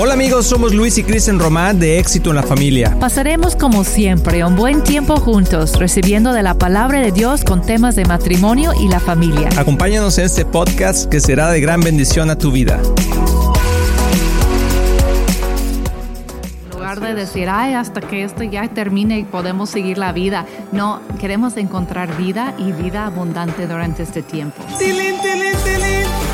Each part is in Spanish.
Hola amigos, somos Luis y Kristen Román de Éxito en la Familia. Pasaremos como siempre un buen tiempo juntos, recibiendo de la palabra de Dios con temas de matrimonio y la familia. Acompáñanos en este podcast que será de gran bendición a tu vida. En lugar de decir, ay, hasta que esto ya termine y podemos seguir la vida, no, queremos encontrar vida y vida abundante durante este tiempo. ¡Tilín, tilín, tilín!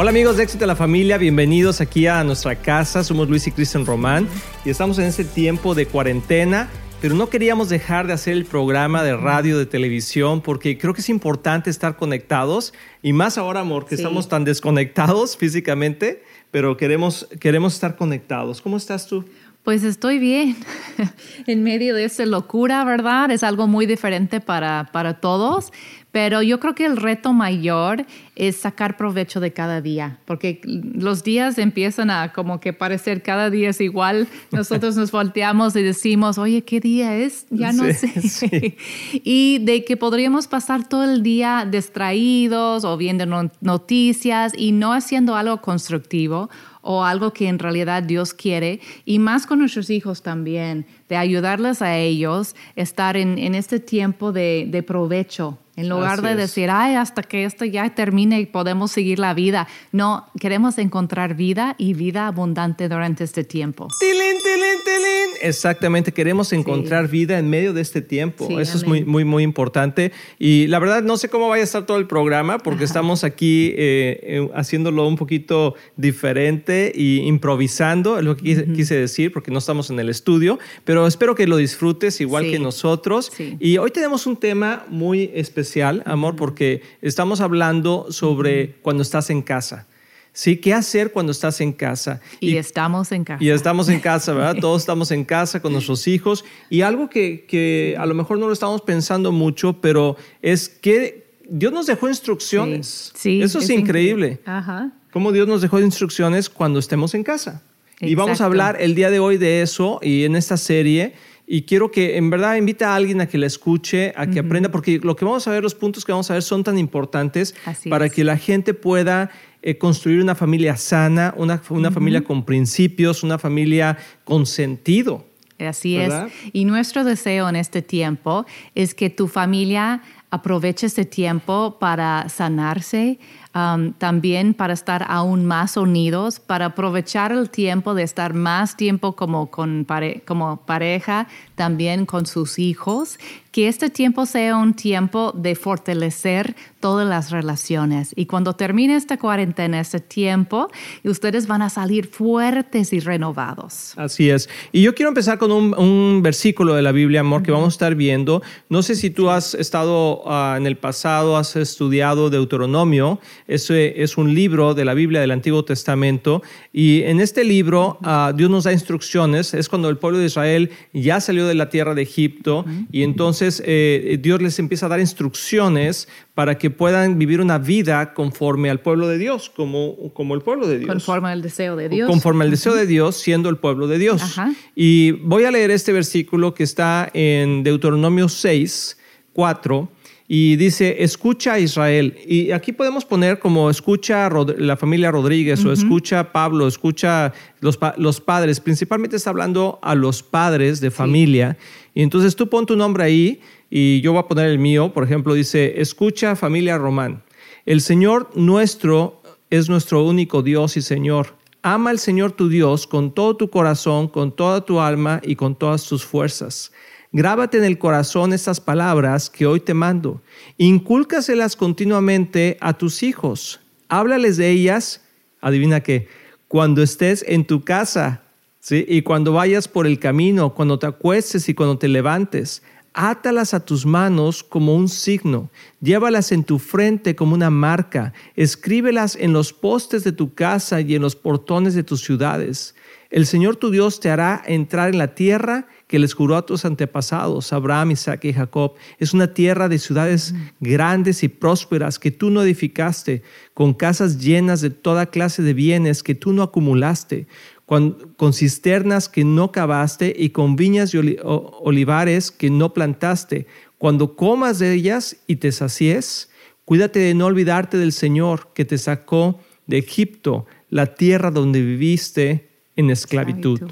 Hola amigos de Éxito en la Familia, bienvenidos aquí a nuestra casa. Somos Luis y Kristen Román y estamos en este tiempo de cuarentena, pero no queríamos dejar de hacer el programa de radio, de televisión, porque creo que es importante estar conectados y más ahora, amor, que Sí. estamos tan desconectados físicamente, pero queremos, queremos estar conectados. ¿Cómo estás tú? Pues estoy bien. en medio de esta locura, ¿verdad? Es algo muy diferente para, para todos, pero yo creo que el reto mayor es sacar provecho de cada día, porque los días empiezan a como que parecer cada día es igual. Nosotros nos volteamos y decimos, oye, ¿qué día es? Ya no Sí, sé. sí. y de que podríamos pasar todo el día distraídos o viendo no- noticias y no haciendo algo constructivo o algo que en realidad Dios quiere, y más con nuestros hijos también, de ayudarles a ellos estar en, en este tiempo de, de provecho. En lugar Así de es. decir, ay, hasta que esto ya termine y podemos seguir la vida. No, queremos encontrar vida y vida abundante durante este tiempo. Tilín, tilín, tilín. Exactamente, queremos encontrar vida en medio de este tiempo. Sí, Eso es amén. muy, muy, muy importante. Y la verdad, no sé cómo vaya a estar todo el programa, porque estamos aquí eh, eh, haciéndolo un poquito diferente y improvisando, es lo que quise, quise decir, porque no estamos en el estudio. Pero espero que lo disfrutes igual Sí. que nosotros. Sí. Y hoy tenemos un tema muy especial, amor, porque estamos hablando sobre cuando estás en casa. ¿Sí? ¿Qué hacer cuando estás en casa? Y, estamos en casa. Y estamos en casa, ¿verdad? Todos estamos en casa con nuestros hijos. Y algo que, que a lo mejor no lo estamos pensando mucho, pero es que Dios nos dejó instrucciones. Sí, Eso es, increíble. Ajá. Cómo Dios nos dejó instrucciones cuando estemos en casa. Y vamos a Exacto. hablar el día de hoy de eso y en esta serie. Y quiero que en verdad invita a alguien a que la escuche, a que aprenda, porque lo que vamos a ver, los puntos que vamos a ver son tan importantes Así para es. que la gente pueda eh, construir una familia sana, una, una familia con principios, una familia con sentido. Así ¿Verdad? es. Y nuestro deseo en este tiempo es que tu familia aproveche este tiempo para sanarse, um, también para estar aún más unidos, para aprovechar el tiempo de estar más tiempo como, con pare- como pareja, también con sus hijos. Que este tiempo sea un tiempo de fortalecer todas las relaciones. Y cuando termine esta cuarentena, este tiempo, ustedes van a salir fuertes y renovados. Así es. Y yo quiero empezar con un, un versículo de la Biblia, amor, que vamos a estar viendo. No sé si tú has estado ah, en el pasado, has estudiado Deuteronomio. Ese es un libro de la Biblia del Antiguo Testamento. Y en este libro ah, Dios nos da instrucciones. Es cuando el pueblo de Israel ya salió de la tierra de Egipto. Y entonces eh, Dios les empieza a dar instrucciones para que puedan vivir una vida conforme al pueblo de Dios, como, como el pueblo de Dios. Conforme al deseo de Dios. Conforme al deseo de Dios, siendo el pueblo de Dios. Ajá. Y voy a leer este versículo que está en Deuteronomio 6, 4, y dice, escucha a Israel. Y aquí podemos poner como escucha a Rod- la familia Rodríguez o escucha a Pablo, escucha los, pa- los padres. Principalmente está hablando a los padres de familia. Y entonces tú pon tu nombre ahí y yo voy a poner el mío. Por ejemplo, dice, escucha familia Román. El Señor nuestro es nuestro único Dios y Señor. Ama al Señor tu Dios con todo tu corazón, con toda tu alma y con todas tus fuerzas. Grábate en el corazón estas palabras que hoy te mando. Incúlcaselas continuamente a tus hijos. Háblales de ellas, adivina qué, cuando estés en tu casa, ¿sí? Y cuando vayas por el camino, cuando te acuestes y cuando te levantes. Átalas a tus manos como un signo, llévalas en tu frente como una marca, escríbelas en los postes de tu casa y en los portones de tus ciudades. El Señor tu Dios te hará entrar en la tierra que les juró a tus antepasados, Abraham, Isaac y Jacob. Es una tierra de ciudades grandes y prósperas que tú no edificaste, con casas llenas de toda clase de bienes que tú no acumulaste, con, con cisternas que no cavaste y con viñas y oli- olivares que no plantaste. Cuando comas de ellas y te sacies, Cuídate de no olvidarte del Señor que te sacó de Egipto, la tierra donde viviste en esclavitud.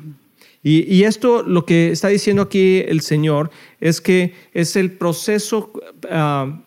Y, y, esto lo que está diciendo aquí el Señor es que es el proceso uh,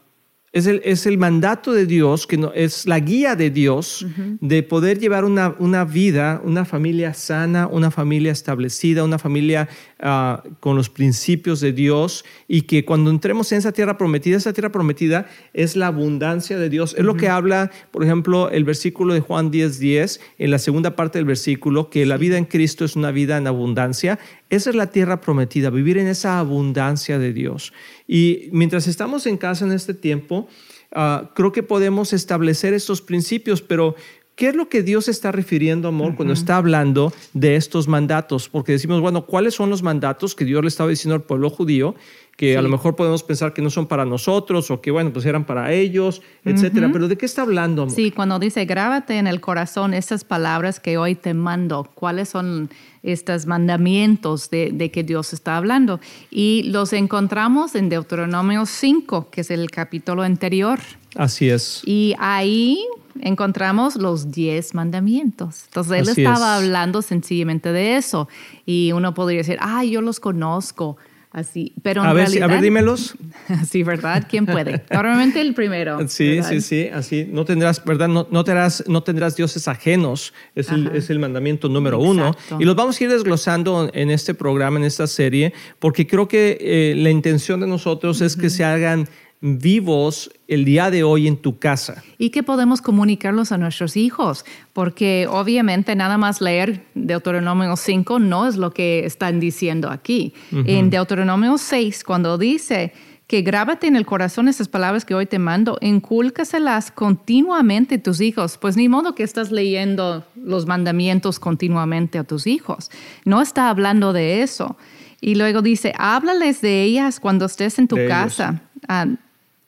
es el, es el, mandato de Dios, que no, es la guía de Dios de poder llevar una, una, vida, una familia sana, una familia establecida, una familia uh, con los principios de Dios y que cuando entremos en esa tierra prometida, esa tierra prometida es la abundancia de Dios. Es lo que habla, por ejemplo, el versículo de Juan 10:10, 10, en la segunda parte del versículo, que la vida en Cristo es una vida en abundancia. Esa es la tierra prometida, vivir en esa abundancia de Dios. Y mientras estamos en casa en este tiempo, uh, creo que podemos establecer estos principios, pero ¿Qué es lo que Dios está refiriendo, amor, uh -huh. cuando está hablando de estos mandatos? Porque decimos, bueno, ¿cuáles son los mandatos que Dios le estaba diciendo al pueblo judío? Que sí. a lo mejor podemos pensar que no son para nosotros o que, bueno, pues eran para ellos, etcétera. Uh -huh. Pero ¿de qué está hablando, amor? Sí, cuando dice, grábate en el corazón estas palabras que hoy te mando. ¿Cuáles son estos mandamientos de, de, que Dios está hablando. Y los encontramos en Deuteronomio 5, que es el capítulo anterior. Así es. Y ahí encontramos los diez mandamientos. Entonces él Así estaba es. hablando sencillamente de eso. Y uno podría decir, ah, yo los conozco. Así, pero en a ver, realidad, a ver, dímelos. Sí, ¿verdad? ¿Quién puede? Normalmente el primero. Sí, ¿verdad? sí, sí, así. No tendrás, ¿verdad? No, no, tendrás, no tendrás dioses ajenos. Es el, es el, mandamiento número Exacto. uno. Y los vamos a ir desglosando en este programa, en esta serie, porque creo que eh, la intención de nosotros uh -huh. es que se hagan vivos el día de hoy en tu casa. Y que podemos comunicarlos a nuestros hijos, porque obviamente nada más leer Deuteronomio 5 no es lo que están diciendo aquí. Uh -huh. En Deuteronomio 6, cuando dice que grábate en el corazón esas palabras que hoy te mando, incúlcaselas continuamente a tus hijos. Pues ni modo que estás leyendo los mandamientos continuamente a tus hijos. No está hablando de eso. Y luego dice, háblales de ellas cuando estés en tu de casa. Ah,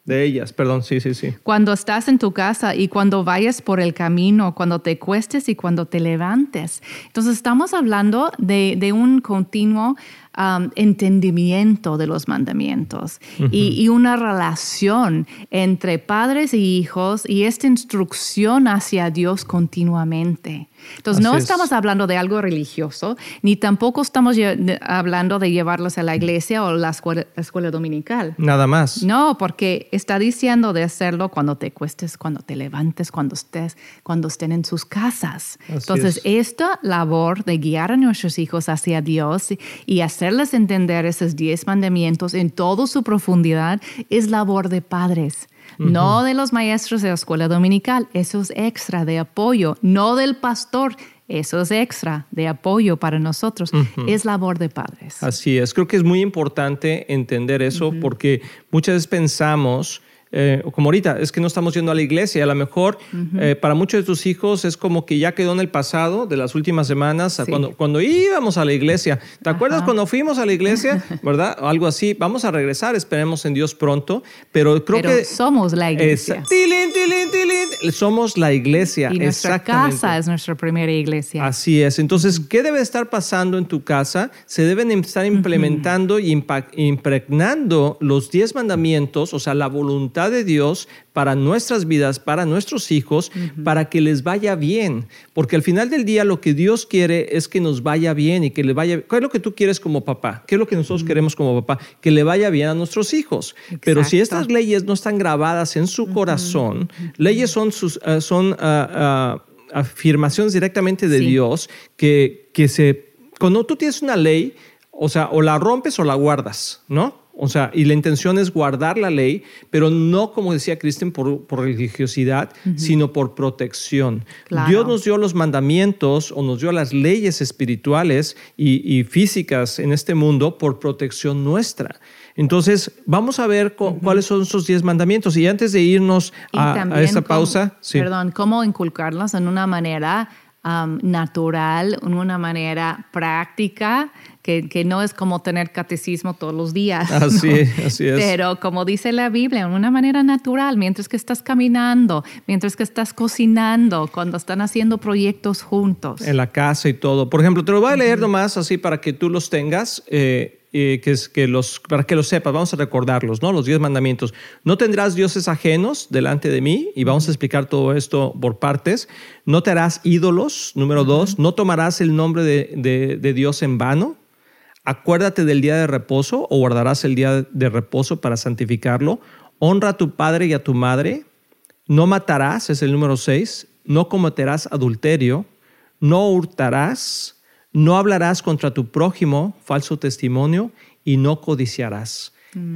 de ellas, perdón, sí, sí, sí. Cuando estás en tu casa y cuando vayas por el camino, cuando te cuestes y cuando te levantes. Entonces estamos hablando de, de un continuo um, entendimiento de los mandamientos uh -huh. y, y, una relación entre padres y hijos y esta instrucción hacia Dios continuamente. Entonces, Así no estamos es. hablando de algo religioso, ni tampoco estamos hablando de llevarlos a la iglesia o la escuela, la escuela, dominical. Nada más. No, porque está diciendo de hacerlo cuando te cuestes, cuando te levantes, cuando estés, cuando estén en sus casas. Así Entonces, es. esta labor de guiar a nuestros hijos hacia Dios y hacerles entender esos diez mandamientos en toda su profundidad es labor de padres. Uh -huh. No de los maestros de la escuela dominical, eso es extra de apoyo. No del pastor, eso es extra de apoyo para nosotros. Uh -huh. Es labor de padres. Así es, creo que es muy importante entender eso uh -huh. porque muchas veces pensamos eh, como ahorita, es que no estamos yendo a la iglesia. A lo mejor uh -huh. eh, para muchos de tus hijos es como que ya quedó en el pasado de las últimas semanas, sí. cuando, cuando íbamos a la iglesia. ¿Te Ajá. acuerdas cuando fuimos a la iglesia? ¿Verdad? Algo así. Vamos a regresar, esperemos en Dios pronto. Pero creo pero que. Somos la iglesia. tilín, tilín, tilín, somos la iglesia. Y nuestra casa es nuestra primera iglesia. Así es. Entonces, ¿qué debe estar pasando en tu casa? Se deben estar implementando uh -huh. y impregnando los diez mandamientos, o sea, la voluntad de Dios para nuestras vidas, para nuestros hijos, uh -huh. para que les vaya bien. Porque al final del día lo que Dios quiere es que nos vaya bien y que le vaya... ¿Qué es lo que tú quieres como papá? ¿Qué es lo que nosotros uh -huh. queremos como papá? Que le vaya bien a nuestros hijos. Exacto. Pero si estas leyes no están grabadas en su uh -huh. corazón, leyes son, sus, uh, son ah, ah, afirmaciones directamente de sí. Dios que, que se... Cuando tú tienes una ley, o sea, o la rompes o la guardas, ¿no? O sea, y la intención es guardar la ley, pero no, como decía Kristen, por, por religiosidad, uh -huh. sino por protección. Claro. Dios nos dio los mandamientos o nos dio las leyes espirituales y, y físicas en este mundo por protección nuestra. Entonces, vamos a ver uh -huh. cuáles son esos diez mandamientos. Y antes de irnos a, a, pausa. Cómo, sí. Perdón, ¿cómo inculcarlos en una manera um, natural, en una manera práctica? Que, que, no es como tener catecismo todos los días. Así, ¿no? así es. Pero como dice la Biblia, en una manera natural, mientras que estás caminando, mientras que estás cocinando, cuando están haciendo proyectos juntos. En la casa y todo. Por ejemplo, te lo voy a leer uh -huh. nomás así para que tú los tengas. Eh, eh, que es que los, para que lo sepas, vamos a recordarlos, ¿no? Los diez mandamientos. No tendrás dioses ajenos delante de mí, y vamos a explicar todo esto por partes. No te harás ídolos, número dos. No tomarás el nombre de, de Dios en vano. Acuérdate del día de reposo o guardarás el día de reposo para santificarlo. Honra a tu padre y a tu madre. No matarás, es el número seis. No cometerás adulterio. No hurtarás no hablarás contra tu prójimo falso testimonio y no codiciarás.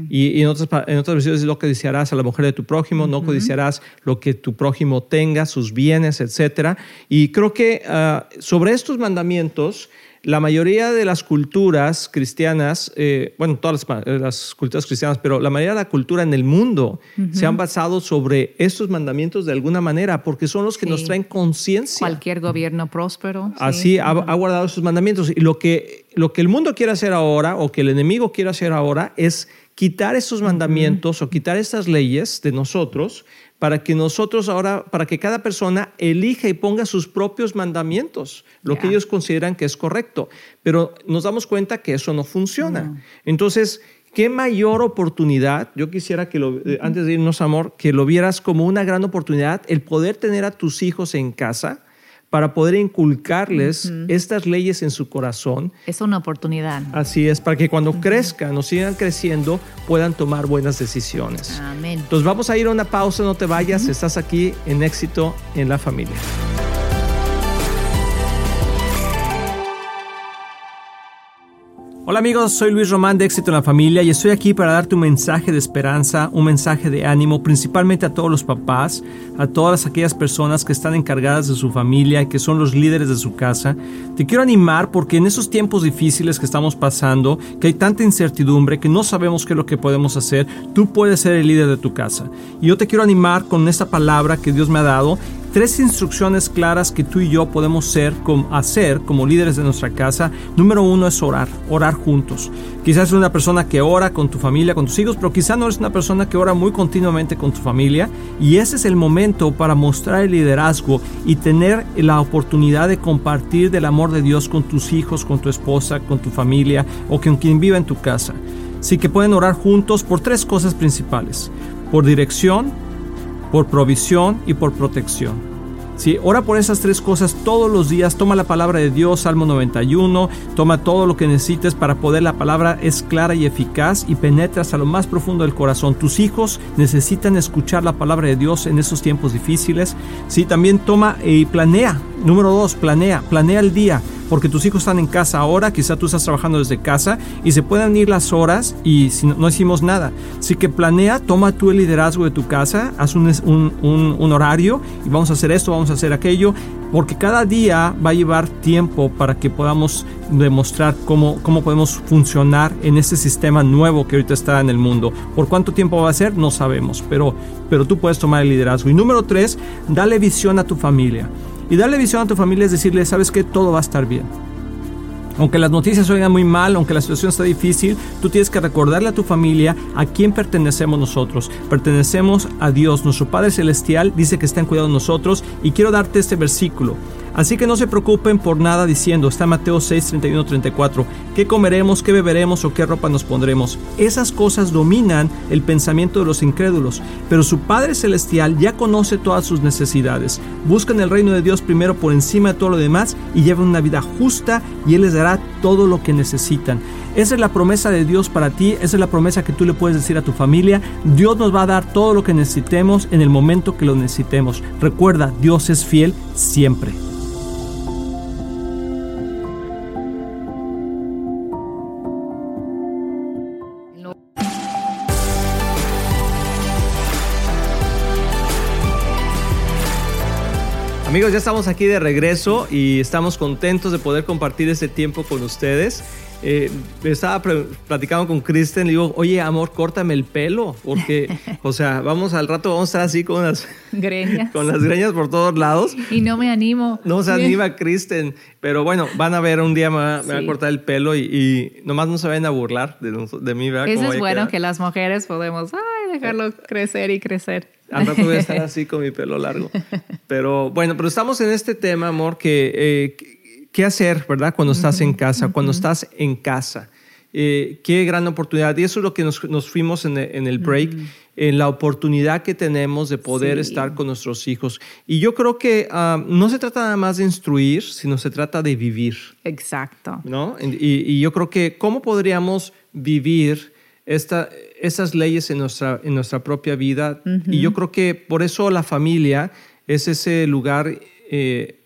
Y, en, otras, en otras versiones lo codiciarás a la mujer de tu prójimo, no codiciarás lo que tu prójimo tenga, sus bienes, etc. Y creo que ah, sobre estos mandamientos la mayoría de las culturas cristianas, eh, bueno, todas eh, las, culturas cristianas, pero la mayoría de la cultura en el mundo se han basado sobre estos mandamientos de alguna manera, porque son los que nos traen conciencia. Cualquier gobierno próspero. Así ha, guardado esos mandamientos. Y lo que, lo que el mundo quiere hacer ahora, o que el enemigo quiere hacer ahora, es quitar esos mandamientos o quitar estas leyes de nosotros para que nosotros ahora, para que cada persona elija y ponga sus propios mandamientos, lo que ellos consideran que es correcto. Pero nos damos cuenta que eso no funciona. Entonces, qué mayor oportunidad, yo quisiera que, lo, eh, antes de irnos, amor, que lo vieras como una gran oportunidad, el poder tener a tus hijos en casa para poder inculcarles estas leyes en su corazón. Es una oportunidad. Así es, para que cuando crezcan o sigan creciendo puedan tomar buenas decisiones. Amén. Entonces vamos a ir a una pausa, no te vayas, estás aquí en éxito en la familia. Hola amigos, soy Luis Román de Éxito en la Familia y estoy aquí para darte un mensaje de esperanza, un mensaje de ánimo, principalmente a todos los papás, a todas aquellas personas que están encargadas de su familia y que son los líderes de su casa. Te quiero animar porque en esos tiempos difíciles que estamos pasando, que hay tanta incertidumbre, que no sabemos qué es lo que podemos hacer, tú puedes ser el líder de tu casa. Y yo te quiero animar con esta palabra que Dios me ha dado tres instrucciones claras que tú y yo podemos ser, hacer como líderes de nuestra casa. Número uno es orar, orar juntos. Quizás eres una persona que ora con tu familia, con tus hijos, pero quizás no eres una persona que ora muy continuamente con tu familia. Y ese es el momento para mostrar el liderazgo y tener la oportunidad de compartir del amor de Dios con tus hijos, con tu esposa, con tu familia o con quien viva en tu casa. Así que pueden orar juntos por tres cosas principales. Por dirección, por provisión y por protección. ¿sí? Ora por esas tres cosas todos los días, toma la palabra de Dios, Salmo 91, toma todo lo que necesites para poder, la palabra es clara y eficaz y penetra hasta lo más profundo del corazón. Tus hijos necesitan escuchar la palabra de Dios en esos tiempos difíciles, ¿sí? También toma y planea, número dos, planea, planea el día porque tus hijos están en casa ahora, quizá tú estás trabajando desde casa y se pueden ir las horas y si no, hicimos nada. Así que planea, toma tú el liderazgo de tu casa, haz un, horario y vamos a hacer esto, vamos a hacer aquello, porque cada día va a llevar tiempo para que podamos demostrar cómo, cómo podemos funcionar en este sistema nuevo que ahorita está en el mundo. ¿Por cuánto tiempo va a ser? No sabemos, pero, pero tú puedes tomar el liderazgo. Y número tres, dale visión a tu familia. Y darle visión a tu familia es decirle, sabes que todo va a estar bien. Aunque las noticias oigan muy mal, aunque la situación está difícil, tú tienes que recordarle a tu familia a quién pertenecemos nosotros. Pertenecemos a Dios. Nuestro Padre Celestial dice que está en cuidado de nosotros y quiero darte este versículo. Así que no se preocupen por nada diciendo, está Mateo 6, 31, 34, ¿qué comeremos, qué beberemos o qué ropa nos pondremos? Esas cosas dominan el pensamiento de los incrédulos, pero su Padre Celestial ya conoce todas sus necesidades. Buscan el reino de Dios primero por encima de todo lo demás y llevan una vida justa y Él les dará todo lo que necesitan. Esa es la promesa de Dios para ti, esa es la promesa que tú le puedes decir a tu familia. Dios nos va a dar todo lo que necesitemos en el momento que lo necesitemos. Recuerda, Dios es fiel siempre. Amigos, ya estamos aquí de regreso y estamos contentos de poder compartir este tiempo con ustedes. Eh, estaba platicando con Kristen, le digo, oye, amor, córtame el pelo, porque, o sea, vamos al rato, vamos a estar así con las greñas, con las greñas por todos lados. Y no me animo. No se anima Kristen, pero bueno, van a ver un día me va, a cortar el pelo y, nomás no se vayan a burlar de, de mí, ¿verdad? Eso es bueno que las mujeres podemos, ay, dejarlo crecer y crecer. Al rato voy a estar así con mi pelo largo. Pero bueno, pero estamos en este tema, amor, que eh, qué hacer, ¿verdad? Cuando estás en casa, cuando estás en casa. eh, qué gran oportunidad. Y eso es lo que nos, nos fuimos en, en el break, en la oportunidad que tenemos de poder Sí. estar con nuestros hijos. Y yo creo que ah, no se trata nada más de instruir, sino se trata de vivir. Exacto. ¿no? Y, y yo creo que cómo podríamos vivir esta, esas leyes en nuestra, en nuestra propia vida. Y yo creo que por eso la familia es ese lugar eh,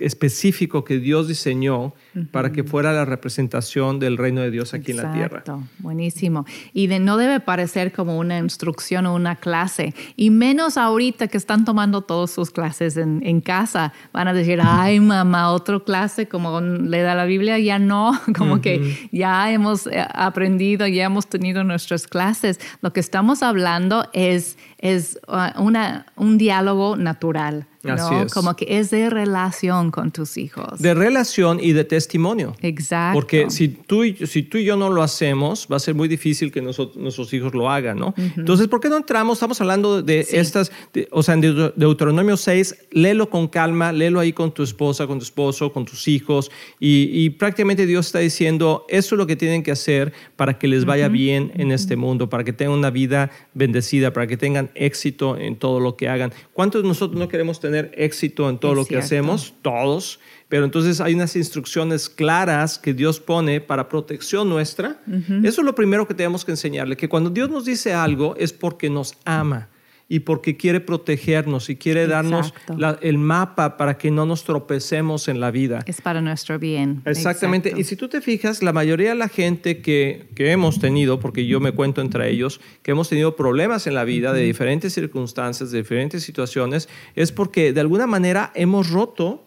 específico que Dios diseñó para que fuera la representación del reino de Dios aquí en la tierra. Exacto, buenísimo. Y de, no debe parecer como una instrucción o una clase, y menos ahorita que están tomando todas sus clases en, en casa. Van a decir, ay mamá, otra clase como le da la Biblia, ya no, como que ya hemos eh, aprendido, ya hemos tenido nuestras clases. Lo que estamos hablando es, es uh, una, un diálogo natural, ¿no? Así es. Como que es de relación con tus hijos. De relación y de testimonio. Exacto. Porque si tú, y, si tú y yo no lo hacemos, va a ser muy difícil que nosotros, nuestros hijos lo hagan, ¿no? Entonces, ¿por qué no entramos? Estamos hablando de Sí. estas, de- o sea, en Deut- Deuteronomio 6, léelo con calma, léelo ahí con tu esposa, con tu esposo, con tus hijos, y, y prácticamente Dios está diciendo, eso es lo que tienen que hacer para que les vaya bien en este mundo, para que tengan una vida bendecida, para que tengan éxito en todo lo que hagan. ¿Cuántos de nosotros no queremos tener éxito en todo Es lo que hacemos? Todos. Pero entonces hay unas instrucciones claras que Dios pone para protección nuestra. Eso es lo primero que tenemos que enseñarle, que cuando Dios nos dice algo es porque nos ama y porque quiere protegernos y quiere darnos la- el mapa para que no nos tropecemos en la vida. Es para nuestro bien. Exactamente. Exacto. Y si tú te fijas, la mayoría de la gente que, que hemos tenido, porque yo me cuento entre ellos, que hemos tenido problemas en la vida de diferentes circunstancias, de diferentes situaciones, es porque de alguna manera hemos roto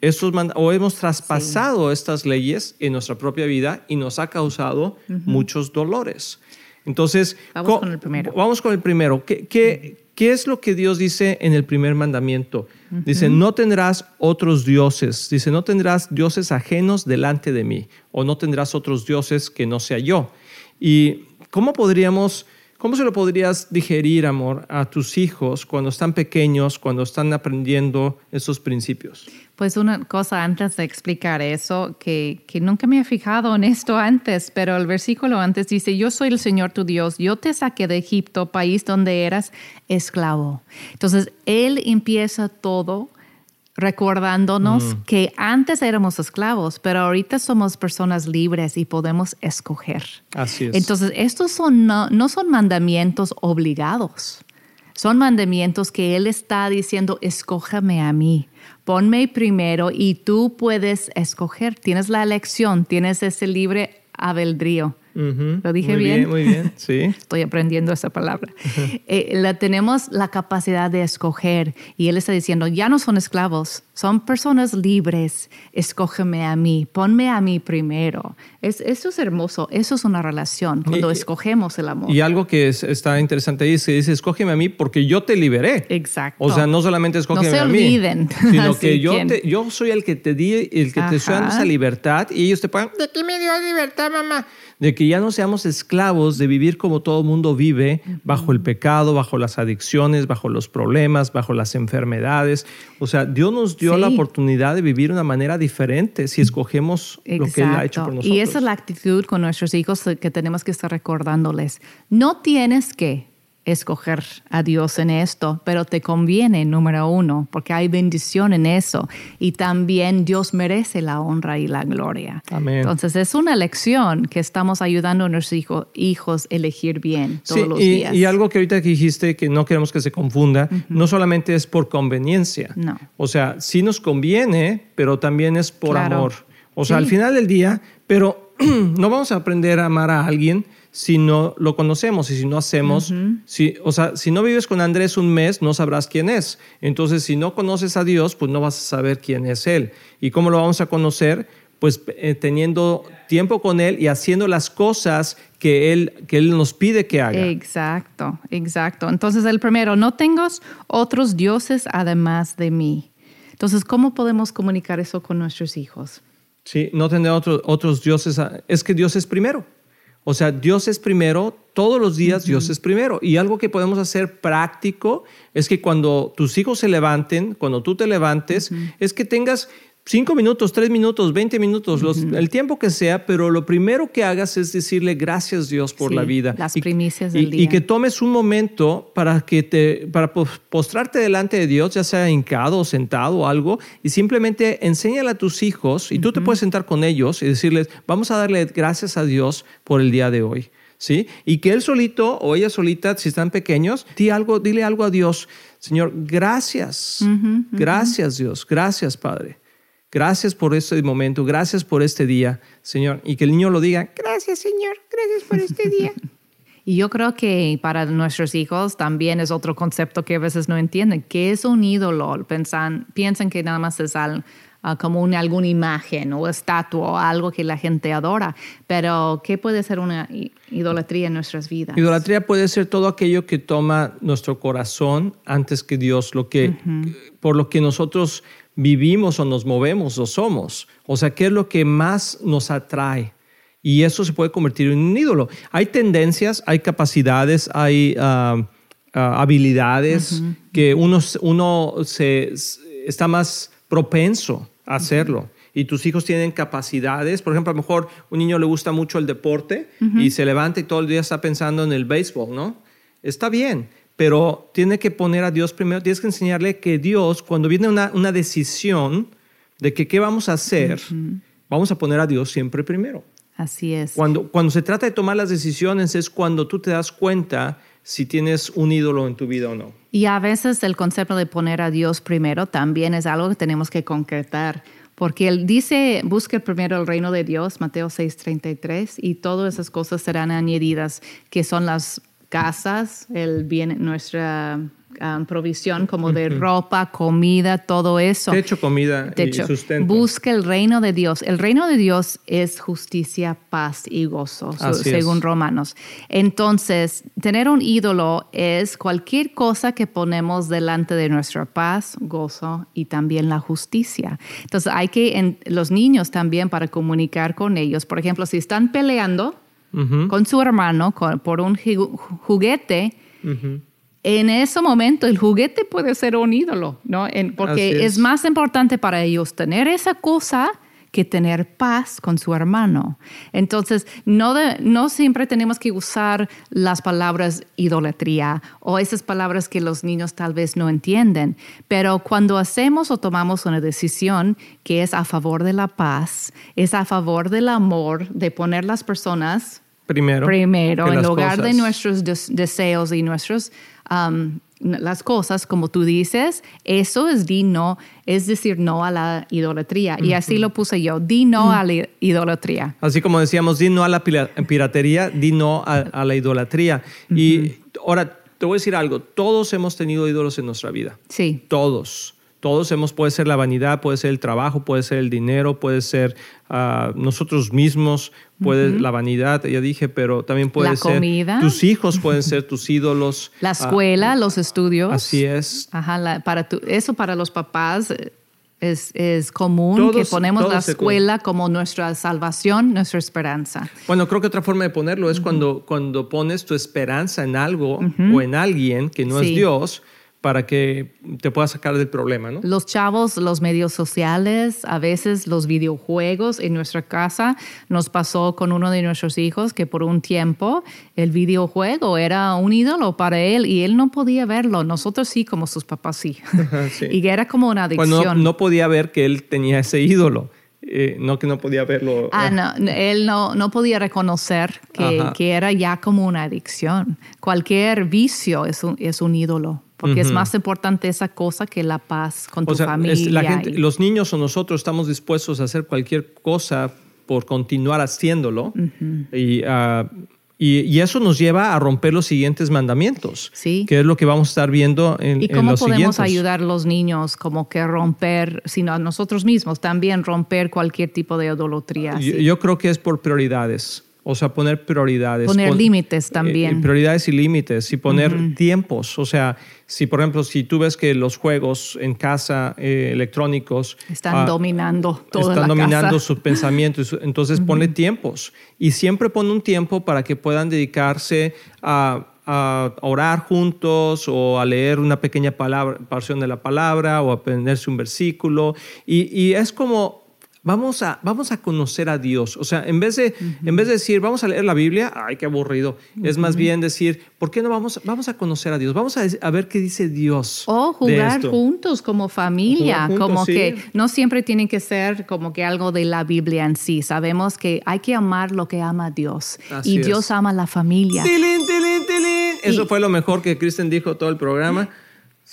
estos mand- o hemos traspasado estas leyes en nuestra propia vida y nos ha causado muchos dolores. Entonces, Vamos co- con el primero. Vamos con el primero. ¿Qué, qué, qué es lo que Dios dice en el primer mandamiento? Dice, no tendrás otros dioses. Dice, no tendrás dioses ajenos delante de mí. O no tendrás otros dioses que no sea yo. ¿Y cómo podríamos, cómo se lo podrías digerir, amor, a tus hijos cuando están pequeños, cuando están aprendiendo esos principios? Pues una cosa antes de explicar eso, que, que nunca me he fijado en esto antes, pero el versículo antes dice, yo soy el Señor tu Dios, yo te saqué de Egipto, país donde eras esclavo. Entonces, Él empieza todo recordándonos que antes éramos esclavos, pero ahorita somos personas libres y podemos escoger. Así es. Entonces, estos son, no, no son mandamientos obligados. Son mandamientos que Él está diciendo, escójame a mí, ponme primero y tú puedes escoger. Tienes la elección, tienes ese libre albedrío. Ujú. ¿Lo dije muy bien? Muy bien, sí. Estoy aprendiendo esa palabra. Eh, la, tenemos la capacidad de escoger y Él está diciendo, ya no son esclavos, son personas libres, escógeme a mí, ponme a mí primero. Es, eso es hermoso, eso es una relación, cuando Y- escogemos el amor. Y algo que es- está interesante ahí es que dice, escógeme a mí porque yo te liberé. Exacto. O sea, no solamente escógeme se a mí, olviden. sino que yo, te- yo soy el que te di, el que te estoy dando Ajá. esa libertad y ellos te pagan, ¿de qué me dio libertad, mamá? De que ya no seamos esclavos de vivir como todo mundo vive, bajo el pecado, bajo las adicciones, bajo los problemas, bajo las enfermedades. O sea, Dios nos dio Sí. la oportunidad de vivir de una manera diferente si escogemos lo que Él ha hecho por nosotros. Y esa es la actitud con nuestros hijos que tenemos que estar recordándoles. No tienes que escoger a Dios en esto, pero te conviene, número uno, porque hay bendición en eso. Y también Dios merece la honra y la gloria. Amén. Entonces es una lección que estamos ayudando a nuestros hijo- hijos a elegir bien todos Sí, los y, días. y algo que ahorita dijiste que no queremos que se confunda, no solamente es por conveniencia. No. O sea, sí nos conviene, pero también es por Claro. amor. O sea, Sí. al final del día, pero no vamos a aprender a amar a alguien si no lo conocemos y si no hacemos, si, o sea, si no vives con Andrés un mes, no sabrás quién es. Entonces, si no conoces a Dios, pues no vas a saber quién es Él. ¿Y cómo lo vamos a conocer? Pues eh, teniendo tiempo con Él y haciendo las cosas que Él, que él nos pide que haga. Exacto, exacto. Entonces el primero, no tengas otros dioses además de mí. Entonces, ¿cómo podemos comunicar eso con nuestros hijos? Sí, no tener otro- otros dioses. Es que Dios es primero. O sea, Dios es primero, todos los días Dios es primero. Y algo que podemos hacer práctico es que cuando tus hijos se levanten, cuando tú te levantes, es que tengas, cinco minutos, tres minutos, veinte minutos, los- el tiempo que sea, pero lo primero que hagas es decirle gracias Dios por Sí, la vida. las Y- primicias y, del y día. que tomes un momento para que te, para pos- postrarte delante de Dios, ya sea hincado o sentado o algo, y simplemente enséñale a tus hijos, y tú te puedes sentar con ellos y decirles, vamos a darle gracias a Dios por el día de hoy. ¿Sí? Y que él solito o ella solita, si están pequeños, di algo, dile algo a Dios. Señor, gracias. Gracias, Dios. Gracias, Padre. Gracias por este momento. Gracias por este día, Señor. Y que el niño lo diga. Gracias, Señor. Gracias por este día. Y yo creo que para nuestros hijos también es otro concepto que a veces no entienden. ¿Qué es un ídolo? Piensan, piensan que nada más es al- ah, como una, alguna imagen o estatua o algo que la gente adora. Pero, ¿qué puede ser una idolatría en nuestras vidas? Idolatría puede ser todo aquello que toma nuestro corazón antes que Dios, lo que, por lo que nosotros vivimos o nos movemos o somos. O sea, ¿qué es lo que más nos atrae? Y eso se puede convertir en un ídolo. Hay tendencias, hay capacidades, hay ah, ah, habilidades que uno, uno se, está más propenso a hacerlo. Y tus hijos tienen capacidades. Por ejemplo, a lo mejor un niño le gusta mucho el deporte y se levanta y todo el día está pensando en el béisbol, ¿no? Está bien, pero tiene que poner a Dios primero. Tienes que enseñarle que Dios, cuando viene una, una decisión de que qué vamos a hacer, vamos a poner a Dios siempre primero. Así es. Cuando, cuando se trata de tomar las decisiones es cuando tú te das cuenta si tienes un ídolo en tu vida o no. Y a veces el concepto de poner a Dios primero también es algo que tenemos que concretar. Porque él dice, busque primero el reino de Dios, Mateo 6:33, y todas esas cosas serán añadidas, que son las casas, el bien, nuestra um, provisión como de ropa, comida, todo eso. Techo, comida De hecho, y sustento. busca el reino de Dios. El reino de Dios es justicia, paz y gozo, es. según Romanos. Entonces, tener un ídolo es cualquier cosa que ponemos delante de nuestra paz, gozo y también la justicia. Entonces, hay que, en, los niños también, para comunicar con ellos, por ejemplo, si están peleando Con su hermano con- por un ju- juguete, en ese momento el juguete puede ser un ídolo, ¿no? En- porque es. más importante para ellos tener esa cosa que tener paz con su hermano. Entonces, no, de- no siempre tenemos que usar las palabras idolatría o esas palabras que los niños tal vez no entienden, pero cuando hacemos o tomamos una decisión que es a favor de la paz, es a favor del amor, de poner las personas Primero. en lugar de nuestros des- deseos y nuestros um, las cosas, como tú dices, eso es di no, es decir no a la idolatría. Y así lo puse yo, di no a la idolatría. Así como decíamos, di no a la piratería, di no a, a la idolatría. Y ahora, te voy a decir algo, todos hemos tenido ídolos en nuestra vida. Sí, Todos. Todos hemos, puede ser la vanidad, puede ser el trabajo, puede ser el dinero, puede ser ah, nosotros mismos, puede la vanidad, ya dije, pero también puede La ser comida. tus hijos, pueden ser tus ídolos. la Ah, escuela, los estudios. así es. Ajá, la- para tu- eso para los papás eh, es, es común que Todos- ponemos la escuela como nuestra salvación, nuestra esperanza. Bueno, creo que otra forma de ponerlo es cuando, cuando pones tu esperanza en algo o en alguien que no Sí. es Dios para que te pueda sacar del problema, ¿no? Los chavos, los medios sociales, a veces los videojuegos en nuestra casa. Nos pasó con uno de nuestros hijos que por un tiempo el videojuego era un ídolo para él y él no podía verlo. Nosotros sí, como sus papás sí. Sí. Y era como una adicción. Cuando no, no podía ver que él tenía ese ídolo, eh, no que no podía verlo. Ah, eh, no, él no, no podía reconocer que, que era ya como una adicción. Cualquier vicio es un, es un ídolo, porque es más importante esa cosa que la paz con tu O sea, familia. es- la gente, y- los niños o nosotros estamos dispuestos a hacer cualquier cosa por continuar haciéndolo. y, ah, y, y eso nos lleva a romper los siguientes mandamientos, Sí. que es lo que vamos a estar viendo en, ¿Y en cómo los podemos siguientes. ayudar a los niños como que romper, sino a nosotros mismos también romper cualquier tipo de idolatría? Yo, yo creo que es por prioridades. O sea, poner prioridades. Poner Pon- límites eh, también. eh, prioridades y límites. Y poner tiempos. O sea, si por ejemplo, si tú ves que los juegos en casa eh, electrónicos Están ah, dominando toda están la dominando casa. sus pensamientos. Entonces ponle tiempos. Y siempre pon un tiempo para que puedan dedicarse a, a orar juntos o a leer una pequeña palabra, porción de la palabra o a aprenderse un versículo. Y, y es como Vamos a, vamos a conocer a Dios. O sea, en vez, de, en vez de decir, vamos a leer la Biblia, ay, qué aburrido. Es más bien decir, ¿por qué no vamos, vamos a conocer a Dios? Vamos a, a ver qué dice Dios. O jugar juntos como familia, como que no siempre tiene que ser como que algo de la Biblia en sí. Sabemos que hay que amar lo que ama Dios. y Dios ama la familia. ¡Tilín, tilín, tilín! Eso fue lo mejor que Kristen dijo todo el programa.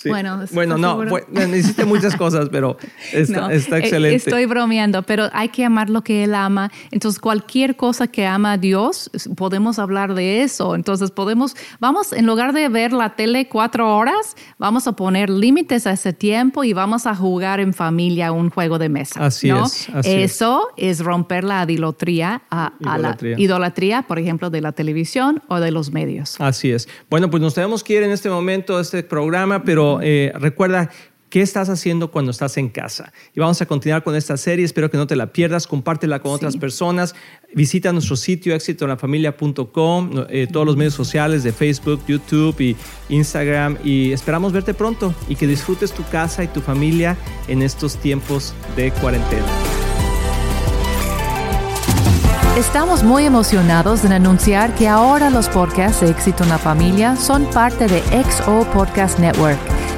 Bueno, bueno no, hiciste muchas cosas, pero está, está, eh, excelente. Estoy bromeando, pero hay que amar lo que Él ama. Entonces, cualquier cosa que ama a Dios, podemos hablar de eso. Entonces, podemos, vamos, en lugar de ver la tele cuatro horas, vamos a poner límites a ese tiempo y vamos a jugar en familia un juego de mesa. Así es. eso es. romper la idolatría a, la idolatría, por ejemplo, de la televisión o de los medios. Así es. Bueno, pues nos tenemos que ir en este momento este programa, pero eh, recuerda ¿Qué estás haciendo cuando estás en casa? Y vamos a continuar con esta serie. Espero que no te la pierdas. Compártela con otras personas. Visita nuestro sitio éxitolafamilia.com, eh, todos los medios sociales de Facebook, YouTube y Instagram. Y esperamos verte pronto y que disfrutes tu casa y tu familia en estos tiempos de cuarentena. Estamos muy emocionados en anunciar que ahora los podcasts de Éxito en la Familia son parte de XO Podcast Network,